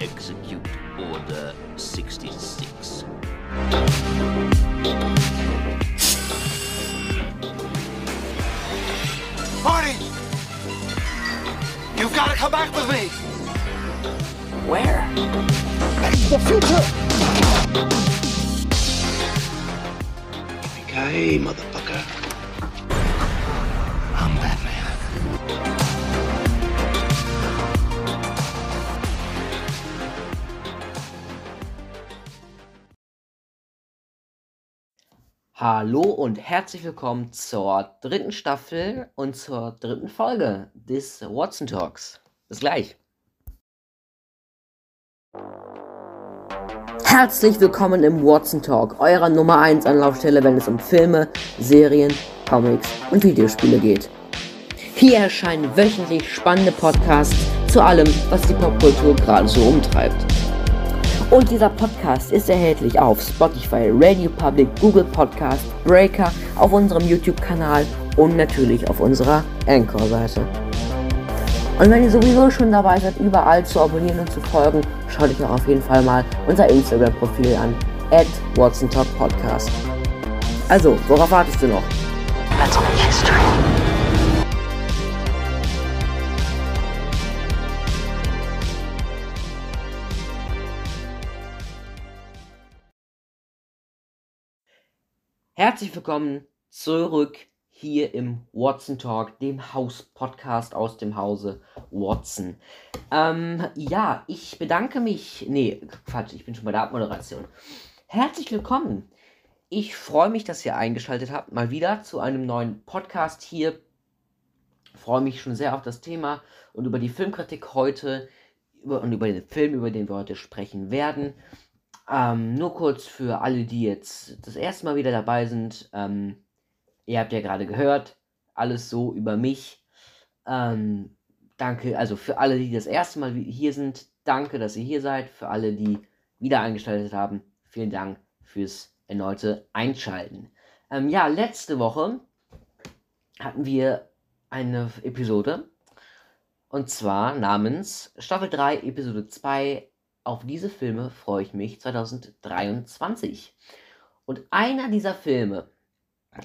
Execute Order 66. Marty! You've got to come back with me! Where? The future! Okay, motherfucker. Hallo und herzlich willkommen zur dritten Staffel und zur dritten Folge des Watson Talks. Bis gleich. Herzlich willkommen im Watson Talk, eurer Nummer 1 Anlaufstelle, wenn es um Filme, Serien, Comics und Videospiele geht. Hier erscheinen wöchentlich spannende Podcasts zu allem, was die Popkultur gerade so umtreibt. Und dieser Podcast ist erhältlich auf Spotify, Radio Public, Google Podcast, Breaker, auf unserem YouTube-Kanal und natürlich auf unserer Anchor-Seite. Und wenn ihr sowieso schon dabei seid, überall zu abonnieren und zu folgen, schaut euch auch auf jeden Fall mal unser Instagram-Profil an, at WatsonTalkPodcast. Also, worauf wartest du noch? Let's make history. Herzlich willkommen zurück hier im Watson Talk, dem Haus-Podcast aus dem Hause Watson. Ähm, ja, ich bedanke mich. Nee, Quatsch, ich bin schon bei der Abmoderation. Herzlich willkommen. Ich freue mich, dass ihr eingeschaltet habt, mal wieder zu einem neuen Podcast hier. Freue mich schon sehr auf das Thema und über die Filmkritik heute über, und über den Film, über den wir heute sprechen werden. Ähm, nur kurz für alle, die jetzt das erste Mal wieder dabei sind. Ähm, ihr habt ja gerade gehört, alles so über mich. Ähm, danke, also für alle, die das erste Mal hier sind, danke, dass ihr hier seid. Für alle, die wieder eingeschaltet haben, vielen Dank fürs erneute Einschalten. Ähm, ja, letzte Woche hatten wir eine Episode. Und zwar namens Staffel 3, Episode 2 auf diese Filme freue ich mich 2023. Und einer dieser Filme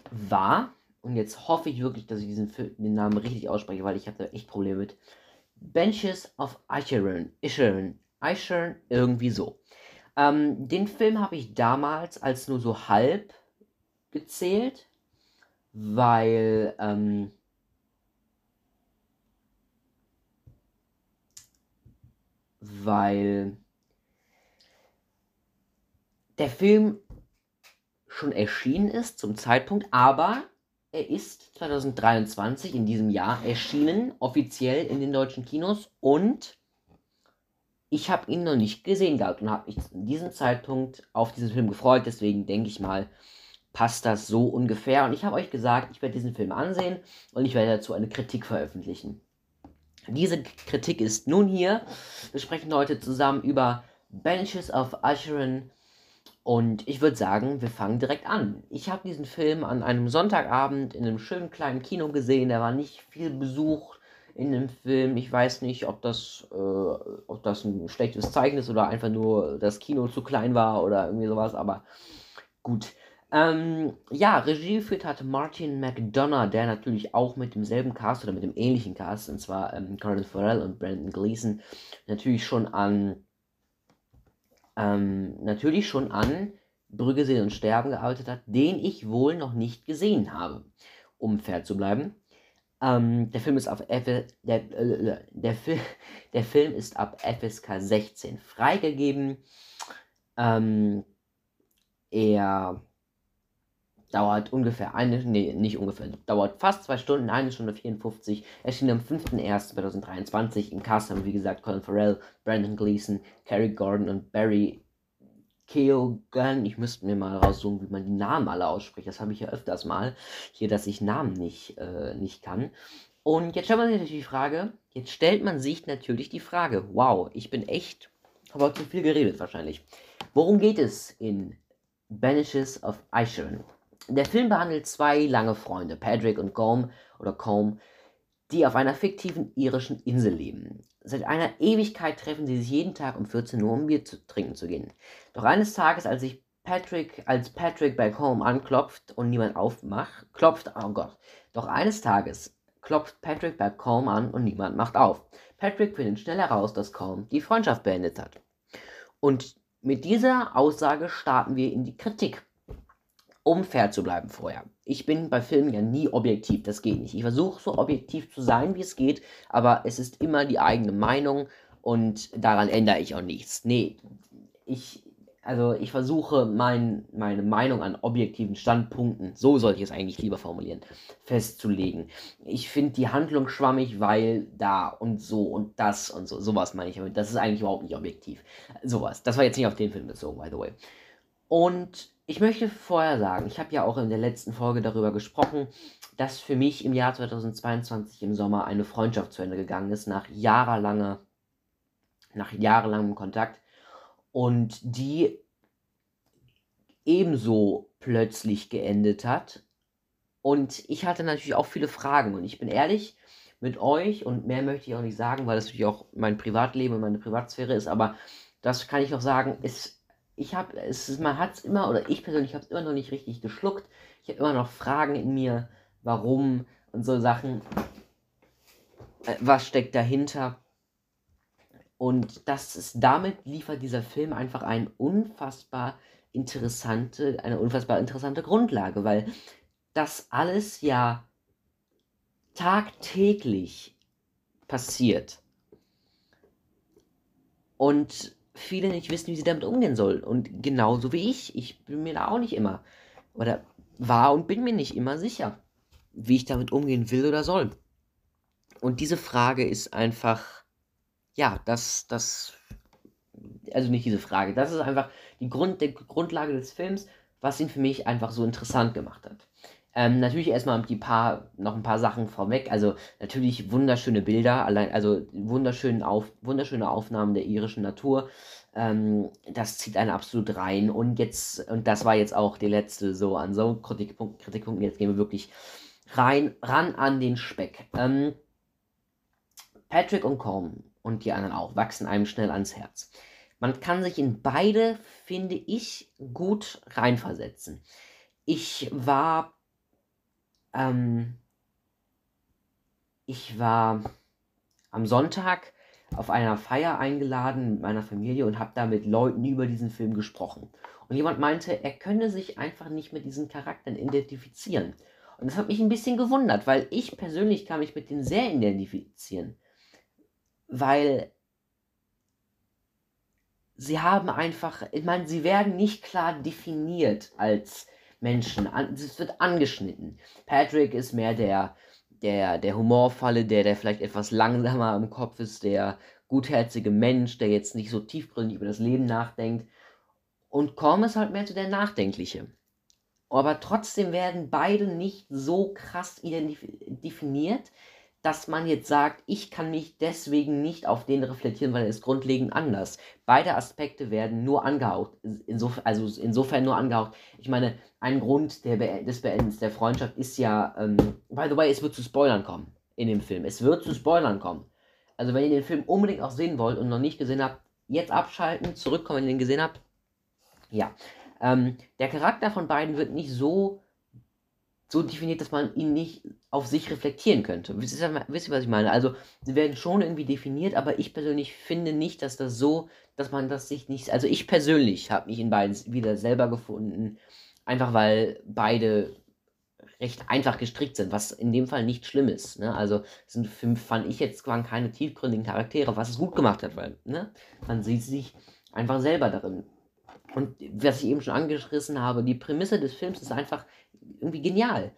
war, und jetzt hoffe ich wirklich, dass ich diesen Film, den Namen richtig ausspreche, weil ich hatte echt Probleme mit, Benches of Icherin, Icherin, Icherin, irgendwie so. Ähm, den Film habe ich damals als nur so halb gezählt, weil ähm, weil der Film schon erschienen ist zum Zeitpunkt, aber er ist 2023 in diesem Jahr erschienen, offiziell in den deutschen Kinos und ich habe ihn noch nicht gesehen gehabt und habe mich zu diesem Zeitpunkt auf diesen Film gefreut, deswegen denke ich mal, passt das so ungefähr und ich habe euch gesagt, ich werde diesen Film ansehen und ich werde dazu eine Kritik veröffentlichen. Diese Kritik ist nun hier. Wir sprechen heute zusammen über Benches of Icherin und ich würde sagen, wir fangen direkt an. Ich habe diesen Film an einem Sonntagabend in einem schönen kleinen Kino gesehen. Da war nicht viel Besuch in dem Film. Ich weiß nicht, ob das, äh, ob das ein schlechtes Zeichen ist oder einfach nur das Kino zu klein war oder irgendwie sowas. Aber gut. Ähm, ja, Regie geführt hat Martin McDonough, der natürlich auch mit demselben Cast oder mit dem ähnlichen Cast, und zwar ähm, Colin Farrell und Brandon Gleason, natürlich schon an ähm, natürlich schon an Brügge sehen und sterben gearbeitet hat, den ich wohl noch nicht gesehen habe, um fair zu bleiben. Ähm, der Film ist auf F der, äh, der, Fi der Film ist ab FSK 16 freigegeben. Ähm, er dauert ungefähr eine, nee, nicht ungefähr, dauert fast zwei Stunden, eine Stunde 54, erschien am 5.1.2023. Im Cast haben, wie gesagt, Colin Farrell, Brandon Gleason, Cary Gordon und Barry Keoghan. Ich müsste mir mal raussuchen, wie man die Namen alle ausspricht. Das habe ich ja öfters mal, hier, dass ich Namen nicht, äh, nicht kann. Und jetzt stellt man sich natürlich die Frage, jetzt stellt man sich natürlich die Frage, wow, ich bin echt, habe heute zu viel geredet wahrscheinlich. Worum geht es in Banishes of Icherin? Der Film behandelt zwei lange Freunde, Patrick und Combe oder Combe, die auf einer fiktiven irischen Insel leben. Seit einer Ewigkeit treffen sie sich jeden Tag um 14 Uhr, um Bier zu trinken zu gehen. Doch eines Tages, als sich Patrick, als Patrick back home anklopft und niemand aufmacht, klopft, oh Gott. Doch eines Tages klopft Patrick bei Colm an und niemand macht auf. Patrick findet schnell heraus, dass Colm die Freundschaft beendet hat. Und mit dieser Aussage starten wir in die Kritik. Um fair zu bleiben vorher. Ich bin bei Filmen ja nie objektiv, das geht nicht. Ich versuche so objektiv zu sein, wie es geht, aber es ist immer die eigene Meinung und daran ändere ich auch nichts. Nee, ich, also ich versuche mein, meine Meinung an objektiven Standpunkten, so sollte ich es eigentlich lieber formulieren, festzulegen. Ich finde die Handlung schwammig, weil da und so und das und so, sowas meine ich damit. Das ist eigentlich überhaupt nicht objektiv. Sowas. Das war jetzt nicht auf den Film bezogen, by the way. Und ich möchte vorher sagen, ich habe ja auch in der letzten Folge darüber gesprochen, dass für mich im Jahr 2022 im Sommer eine Freundschaft zu Ende gegangen ist, nach jahrelanger, nach jahrelangem Kontakt und die ebenso plötzlich geendet hat. Und ich hatte natürlich auch viele Fragen und ich bin ehrlich mit euch und mehr möchte ich auch nicht sagen, weil das natürlich auch mein Privatleben und meine Privatsphäre ist, aber das kann ich auch sagen, es, ich habe, es, man hat es immer, oder ich persönlich habe es immer noch nicht richtig geschluckt. Ich habe immer noch Fragen in mir, warum und so Sachen. Äh, was steckt dahinter? Und das ist, damit liefert dieser Film einfach ein unfassbar interessante, eine unfassbar interessante Grundlage, weil das alles ja tagtäglich passiert. Und viele nicht wissen, wie sie damit umgehen sollen. Und genauso wie ich. Ich bin mir da auch nicht immer, oder war und bin mir nicht immer sicher, wie ich damit umgehen will oder soll. Und diese Frage ist einfach, ja, das, das, also nicht diese Frage, das ist einfach die Grund, die Grundlage des Films, was ihn für mich einfach so interessant gemacht hat. Ähm, natürlich erstmal die paar, noch ein paar Sachen vorweg. Also natürlich wunderschöne Bilder, allein, also wunderschöne, auf, wunderschöne Aufnahmen der irischen Natur. Ähm, das zieht einen absolut rein. Und jetzt, und das war jetzt auch die letzte so an so Kritikpunkt, Kritikpunkten. Jetzt gehen wir wirklich rein, ran an den Speck. Ähm, Patrick und Colm und die anderen auch wachsen einem schnell ans Herz. Man kann sich in beide, finde ich, gut reinversetzen. Ich war ähm, ich war am Sonntag auf einer Feier eingeladen mit meiner Familie und habe da mit Leuten über diesen Film gesprochen. Und jemand meinte, er könne sich einfach nicht mit diesen Charakteren identifizieren. Und das hat mich ein bisschen gewundert, weil ich persönlich kann mich mit denen sehr identifizieren. Weil sie haben einfach, ich meine, sie werden nicht klar definiert als Menschen. Es wird angeschnitten. Patrick ist mehr der, der, der Humorfalle, der, der vielleicht etwas langsamer im Kopf ist, der gutherzige Mensch, der jetzt nicht so tiefgründig über das Leben nachdenkt. Und Korm ist halt mehr so der Nachdenkliche. Aber trotzdem werden beide nicht so krass definiert, dass man jetzt sagt, ich kann mich deswegen nicht auf den reflektieren, weil er ist grundlegend anders. Beide Aspekte werden nur angehaucht, insofern, also insofern nur angehaucht. Ich meine, ein Grund Be des Beendens der Freundschaft ist ja, ähm, by the way, es wird zu Spoilern kommen in dem Film. Es wird zu Spoilern kommen. Also wenn ihr den Film unbedingt auch sehen wollt und noch nicht gesehen habt, jetzt abschalten, zurückkommen, wenn ihr den gesehen habt. Ja. Ähm, der Charakter von beiden wird nicht so so definiert, dass man ihn nicht auf sich reflektieren könnte. Wisst ihr, wisst ihr, was ich meine? Also, sie werden schon irgendwie definiert, aber ich persönlich finde nicht, dass das so, dass man das sich nicht. Also, ich persönlich habe mich in beiden wieder selber gefunden, einfach weil beide recht einfach gestrickt sind, was in dem Fall nicht schlimm ist. Ne? Also, sind für, fand ich jetzt waren keine tiefgründigen Charaktere, was es gut gemacht hat, weil ne? man sieht sich einfach selber darin. Und was ich eben schon angerissen habe, die Prämisse des Films ist einfach, irgendwie genial.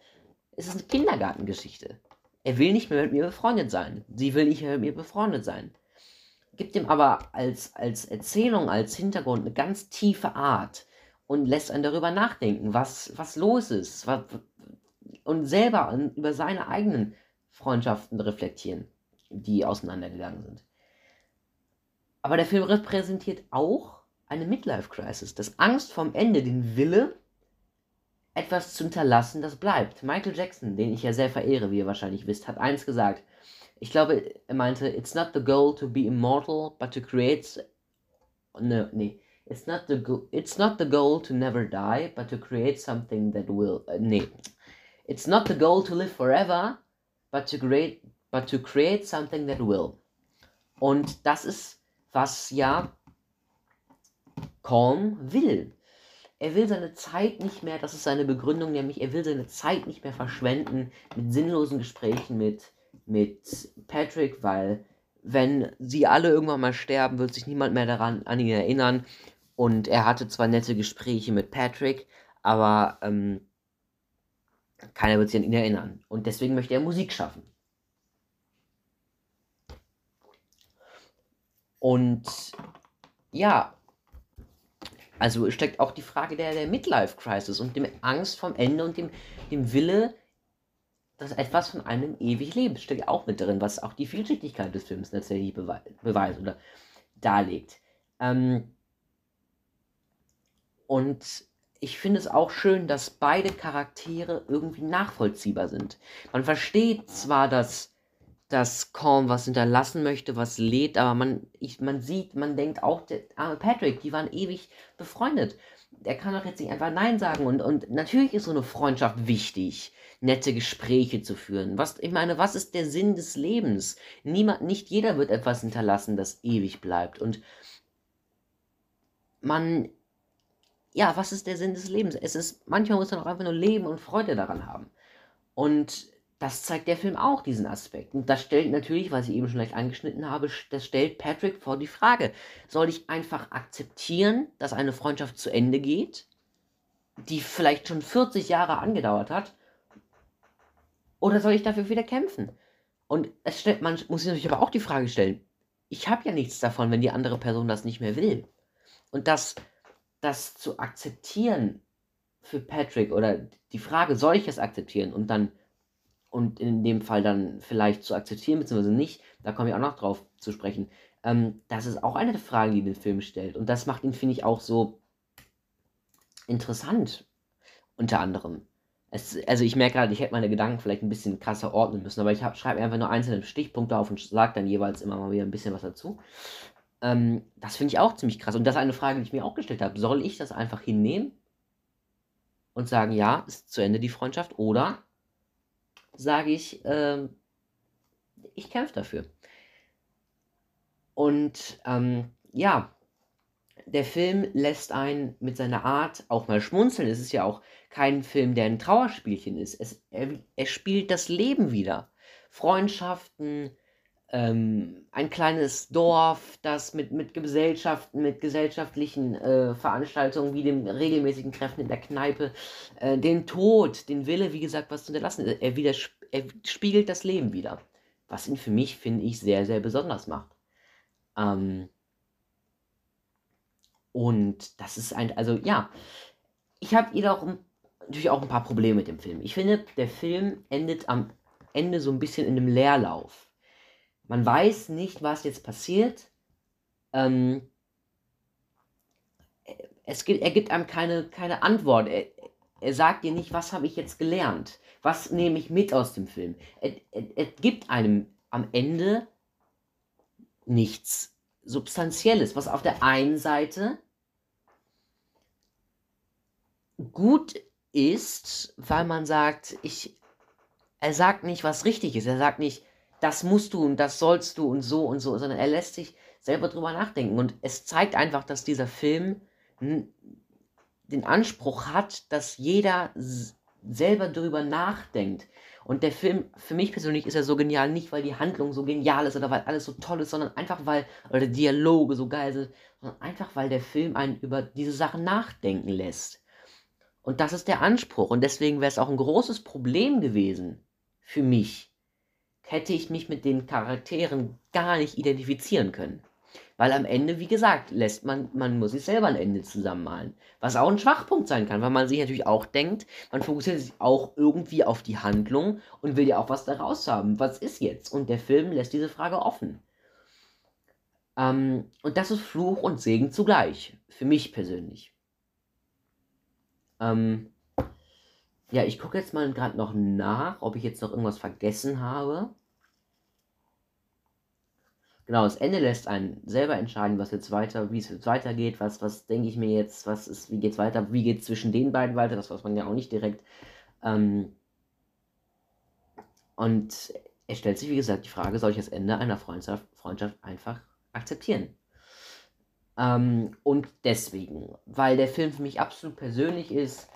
Es ist eine Kindergartengeschichte. Er will nicht mehr mit mir befreundet sein. Sie will nicht mehr mit mir befreundet sein. Gibt ihm aber als, als Erzählung, als Hintergrund eine ganz tiefe Art und lässt einen darüber nachdenken, was, was los ist. Was, und selber über seine eigenen Freundschaften reflektieren, die auseinandergegangen sind. Aber der Film repräsentiert auch eine Midlife-Crisis, das Angst vom Ende, den Wille, etwas zu hinterlassen, das bleibt. Michael Jackson, den ich ja sehr verehre, wie ihr wahrscheinlich wisst, hat eins gesagt. ich glaube, er meinte, it's not the goal to be immortal, but to create. No, nee. It's not the go it's not the goal to never die, but to create something that will. Äh, nee. It's not the goal to live forever, but to create but to create something that will. Und das ist, was ja Calm will. Er will seine Zeit nicht mehr, das ist seine Begründung, nämlich er will seine Zeit nicht mehr verschwenden mit sinnlosen Gesprächen mit, mit Patrick, weil wenn sie alle irgendwann mal sterben, wird sich niemand mehr daran an ihn erinnern. Und er hatte zwar nette Gespräche mit Patrick, aber ähm, keiner wird sich an ihn erinnern. Und deswegen möchte er Musik schaffen. Und ja, also steckt auch die Frage der, der Midlife-Crisis und dem Angst vom Ende und dem, dem Wille, dass etwas von einem ewig Leben steckt auch mit drin, was auch die Vielschichtigkeit des Films tatsächlich bewe beweist oder darlegt. Ähm, und ich finde es auch schön, dass beide Charaktere irgendwie nachvollziehbar sind. Man versteht zwar, dass dass Calm was hinterlassen möchte, was lädt, aber man, ich, man sieht, man denkt auch, der arme Patrick, die waren ewig befreundet. Der kann doch jetzt nicht einfach Nein sagen. Und, und natürlich ist so eine Freundschaft wichtig, nette Gespräche zu führen. Was, ich meine, was ist der Sinn des Lebens? Niemand, nicht jeder wird etwas hinterlassen, das ewig bleibt. Und man, ja, was ist der Sinn des Lebens? Es ist, manchmal muss man auch einfach nur leben und Freude daran haben. Und das zeigt der Film auch, diesen Aspekt. Und das stellt natürlich, was ich eben schon leicht angeschnitten habe, das stellt Patrick vor die Frage, soll ich einfach akzeptieren, dass eine Freundschaft zu Ende geht, die vielleicht schon 40 Jahre angedauert hat, oder soll ich dafür wieder kämpfen? Und es stellt, man muss sich natürlich aber auch die Frage stellen, ich habe ja nichts davon, wenn die andere Person das nicht mehr will. Und das, das zu akzeptieren für Patrick oder die Frage, soll ich es akzeptieren und dann und in dem Fall dann vielleicht zu akzeptieren, beziehungsweise nicht, da komme ich auch noch drauf zu sprechen. Ähm, das ist auch eine der Fragen, die den Film stellt. Und das macht ihn, finde ich, auch so interessant, unter anderem. Es, also ich merke gerade, ich hätte meine Gedanken vielleicht ein bisschen krasser ordnen müssen, aber ich schreibe einfach nur einzelne Stichpunkte auf und sage dann jeweils immer mal wieder ein bisschen was dazu. Ähm, das finde ich auch ziemlich krass. Und das ist eine Frage, die ich mir auch gestellt habe. Soll ich das einfach hinnehmen und sagen, ja, ist zu Ende die Freundschaft? Oder sage ich, ähm, ich kämpfe dafür. Und ähm, ja, der Film lässt einen mit seiner Art auch mal schmunzeln. Es ist ja auch kein Film, der ein Trauerspielchen ist. Es, er, er spielt das Leben wieder. Freundschaften, ähm, ein kleines Dorf, das mit, mit Gesellschaften, mit gesellschaftlichen äh, Veranstaltungen wie dem regelmäßigen Treffen in der Kneipe, äh, den Tod, den Wille, wie gesagt, was zu hinterlassen. Er, wieder, er spiegelt das Leben wieder. Was ihn für mich, finde ich, sehr, sehr besonders macht. Ähm, und das ist ein, also ja, ich habe jedoch natürlich auch ein paar Probleme mit dem Film. Ich finde, der Film endet am Ende so ein bisschen in einem Leerlauf man weiß nicht, was jetzt passiert. Ähm, es gibt, er gibt einem keine, keine Antwort. Er, er sagt dir nicht, was habe ich jetzt gelernt? Was nehme ich mit aus dem Film? Er, er, er gibt einem am Ende nichts Substanzielles, was auf der einen Seite gut ist, weil man sagt, ich, er sagt nicht, was richtig ist. Er sagt nicht, das musst du und das sollst du und so und so, sondern er lässt sich selber drüber nachdenken. Und es zeigt einfach, dass dieser Film den Anspruch hat, dass jeder selber drüber nachdenkt. Und der Film, für mich persönlich, ist er so genial, nicht weil die Handlung so genial ist oder weil alles so toll ist, sondern einfach weil, oder Dialoge so geil sind, sondern einfach weil der Film einen über diese Sachen nachdenken lässt. Und das ist der Anspruch. Und deswegen wäre es auch ein großes Problem gewesen für mich, hätte ich mich mit den Charakteren gar nicht identifizieren können. Weil am Ende, wie gesagt, lässt man, man muss sich selber ein Ende zusammenmalen. Was auch ein Schwachpunkt sein kann, weil man sich natürlich auch denkt, man fokussiert sich auch irgendwie auf die Handlung und will ja auch was daraus haben. Was ist jetzt? Und der Film lässt diese Frage offen. Ähm, und das ist Fluch und Segen zugleich. Für mich persönlich. Ähm, ja, ich gucke jetzt mal gerade noch nach, ob ich jetzt noch irgendwas vergessen habe. Genau, das Ende lässt einen selber entscheiden, was jetzt weiter, wie es jetzt weitergeht, was, was denke ich mir jetzt, was ist, wie geht's weiter, wie geht es zwischen den beiden weiter, das weiß man ja auch nicht direkt. Ähm, und es stellt sich, wie gesagt, die Frage, soll ich das Ende einer Freundschaft, Freundschaft einfach akzeptieren? Ähm, und deswegen, weil der Film für mich absolut persönlich ist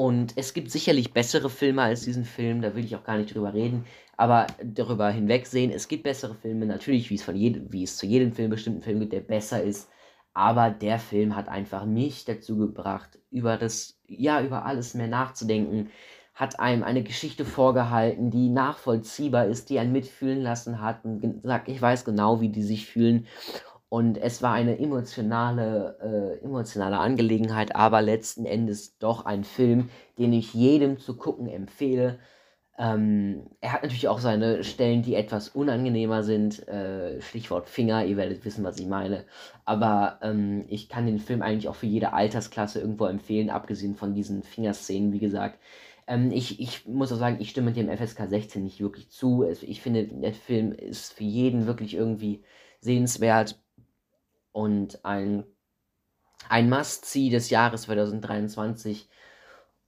und es gibt sicherlich bessere Filme als diesen Film, da will ich auch gar nicht drüber reden, aber darüber hinwegsehen, es gibt bessere Filme, natürlich, wie es, von jedem, wie es zu jedem Film bestimmten Film gibt, der besser ist, aber der Film hat einfach mich dazu gebracht, über das, ja, über alles mehr nachzudenken, hat einem eine Geschichte vorgehalten, die nachvollziehbar ist, die einen mitfühlen lassen hat und gesagt, ich weiß genau, wie die sich fühlen und es war eine emotionale, äh, emotionale Angelegenheit, aber letzten Endes doch ein Film, den ich jedem zu gucken empfehle. Ähm, er hat natürlich auch seine Stellen, die etwas unangenehmer sind. Äh, Stichwort Finger, ihr werdet wissen, was ich meine. Aber ähm, ich kann den Film eigentlich auch für jede Altersklasse irgendwo empfehlen, abgesehen von diesen Fingerszenen, wie gesagt. Ähm, ich, ich muss auch sagen, ich stimme dem FSK 16 nicht wirklich zu. Ich finde, der Film ist für jeden wirklich irgendwie sehenswert und ein, ein Must-See des Jahres 2023.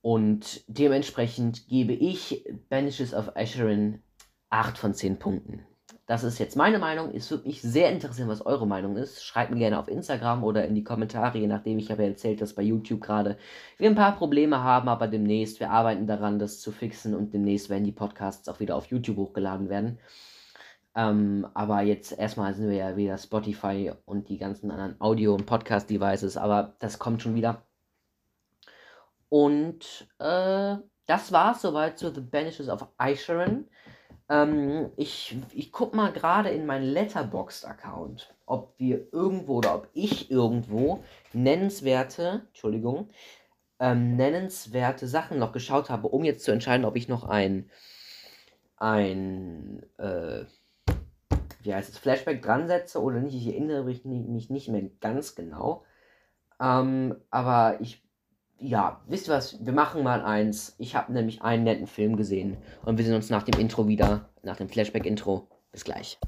Und dementsprechend gebe ich Banishes of Asherin 8 von 10 Punkten. Das ist jetzt meine Meinung. Es würde mich sehr interessieren, was eure Meinung ist. Schreibt mir gerne auf Instagram oder in die Kommentare, je nachdem. Ich habe erzählt, dass bei YouTube gerade wir ein paar Probleme haben, aber demnächst, wir arbeiten daran, das zu fixen und demnächst werden die Podcasts auch wieder auf YouTube hochgeladen werden. Ähm, aber jetzt erstmal sind wir ja wieder Spotify und die ganzen anderen Audio- und Podcast-Devices, aber das kommt schon wieder. Und äh, das war's soweit zu The Banishes of Aisharon. Ähm, ich ich guck mal gerade in meinen Letterboxd-Account, ob wir irgendwo oder ob ich irgendwo nennenswerte, Entschuldigung, ähm, nennenswerte Sachen noch geschaut habe, um jetzt zu entscheiden, ob ich noch ein, ein, äh, wie heißt es, Flashback dran setze oder nicht. Ich erinnere mich nicht, nicht mehr ganz genau. Ähm, aber ich, ja, wisst ihr was, wir machen mal eins. Ich habe nämlich einen netten Film gesehen und wir sehen uns nach dem Intro wieder, nach dem Flashback-Intro. Bis gleich.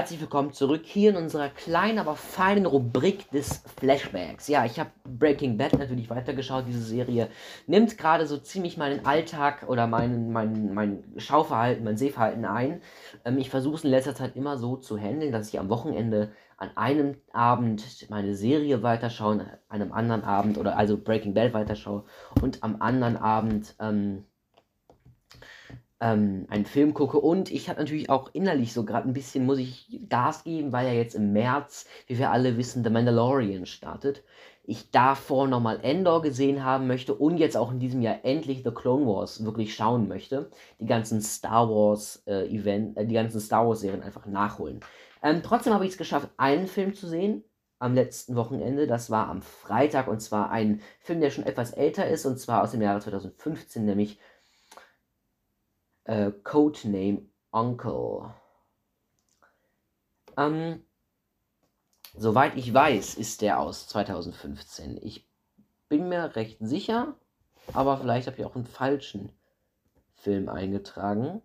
Herzlich willkommen zurück hier in unserer kleinen, aber feinen Rubrik des Flashbacks. Ja, ich habe Breaking Bad natürlich weitergeschaut. Diese Serie nimmt gerade so ziemlich meinen Alltag oder mein, mein, mein Schauverhalten, mein Sehverhalten ein. Ähm, ich versuche es in letzter Zeit immer so zu handeln, dass ich am Wochenende an einem Abend meine Serie weiterschaue, an einem anderen Abend oder also Breaking Bad weiterschaue und am anderen Abend ähm, ähm, einen Film gucke. Und ich habe natürlich auch innerlich so gerade ein bisschen, muss ich Gas geben, weil ja jetzt im März, wie wir alle wissen, The Mandalorian startet. Ich davor nochmal Endor gesehen haben möchte und jetzt auch in diesem Jahr endlich The Clone Wars wirklich schauen möchte. Die ganzen Star Wars äh, Event, äh, die ganzen Star Wars Serien einfach nachholen. Ähm, trotzdem habe ich es geschafft, einen Film zu sehen am letzten Wochenende. Das war am Freitag und zwar ein Film, der schon etwas älter ist und zwar aus dem Jahre 2015, nämlich äh, Codename Uncle. Ähm, soweit ich weiß, ist der aus 2015. Ich bin mir recht sicher, aber vielleicht habe ich auch einen falschen Film eingetragen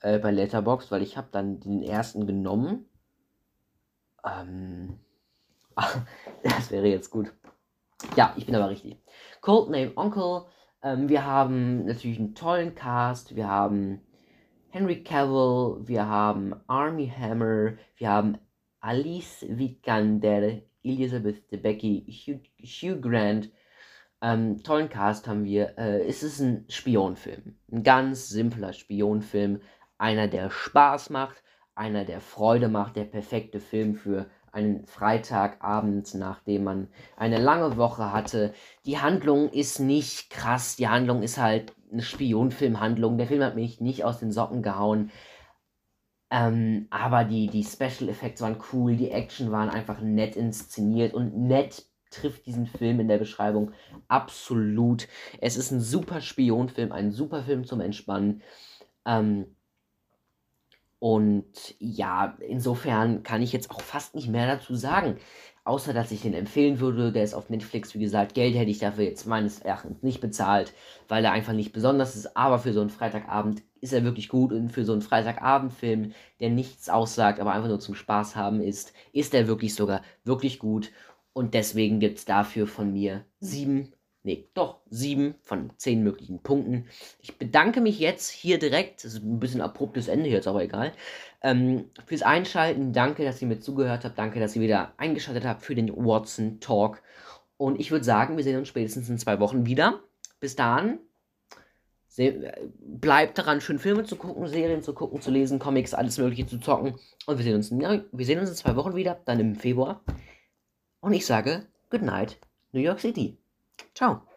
äh, bei Letterbox, weil ich habe dann den ersten genommen. Ähm, das wäre jetzt gut. Ja, ich bin aber richtig. Codename Uncle ähm, wir haben natürlich einen tollen Cast. Wir haben Henry Cavill, wir haben Army Hammer, wir haben Alice Vikander, Elizabeth Debicki, Hugh, Hugh Grant. Ähm, tollen Cast haben wir. Äh, es ist ein Spionfilm. Ein ganz simpler Spionfilm. Einer, der Spaß macht, einer, der Freude macht, der perfekte Film für einen Freitagabend, nachdem man eine lange Woche hatte. Die Handlung ist nicht krass, die Handlung ist halt eine Spionfilmhandlung. Der Film hat mich nicht aus den Socken gehauen. Ähm, aber die, die Special Effects waren cool, die Action waren einfach nett inszeniert und nett trifft diesen Film in der Beschreibung absolut. Es ist ein super Spionfilm, ein super Film zum Entspannen. Ähm, Und ja, insofern kann ich jetzt auch fast nicht mehr dazu sagen. Außer, dass ich den empfehlen würde. Der ist auf Netflix, wie gesagt. Geld hätte ich dafür jetzt meines Erachtens nicht bezahlt, weil er einfach nicht besonders ist. Aber für so einen Freitagabend ist er wirklich gut. Und für so einen Freitagabendfilm, der nichts aussagt, aber einfach nur zum Spaß haben ist, ist er wirklich sogar wirklich gut. Und deswegen gibt es dafür von mir sieben, nee, doch sieben von zehn möglichen Punkten. Ich bedanke mich jetzt hier direkt, das ist ein bisschen abruptes Ende jetzt, aber egal, ähm, fürs Einschalten. Danke, dass ihr mir zugehört habt. Danke, dass ihr wieder eingeschaltet habt für den Watson Talk. Und ich würde sagen, wir sehen uns spätestens in zwei Wochen wieder. Bis dahin, bleibt daran, schön Filme zu gucken, Serien zu gucken, zu lesen, Comics, alles Mögliche zu zocken. Und wir sehen uns, wir sehen uns in zwei Wochen wieder, dann im Februar. Und ich sage Good Night, New York City. Ciao.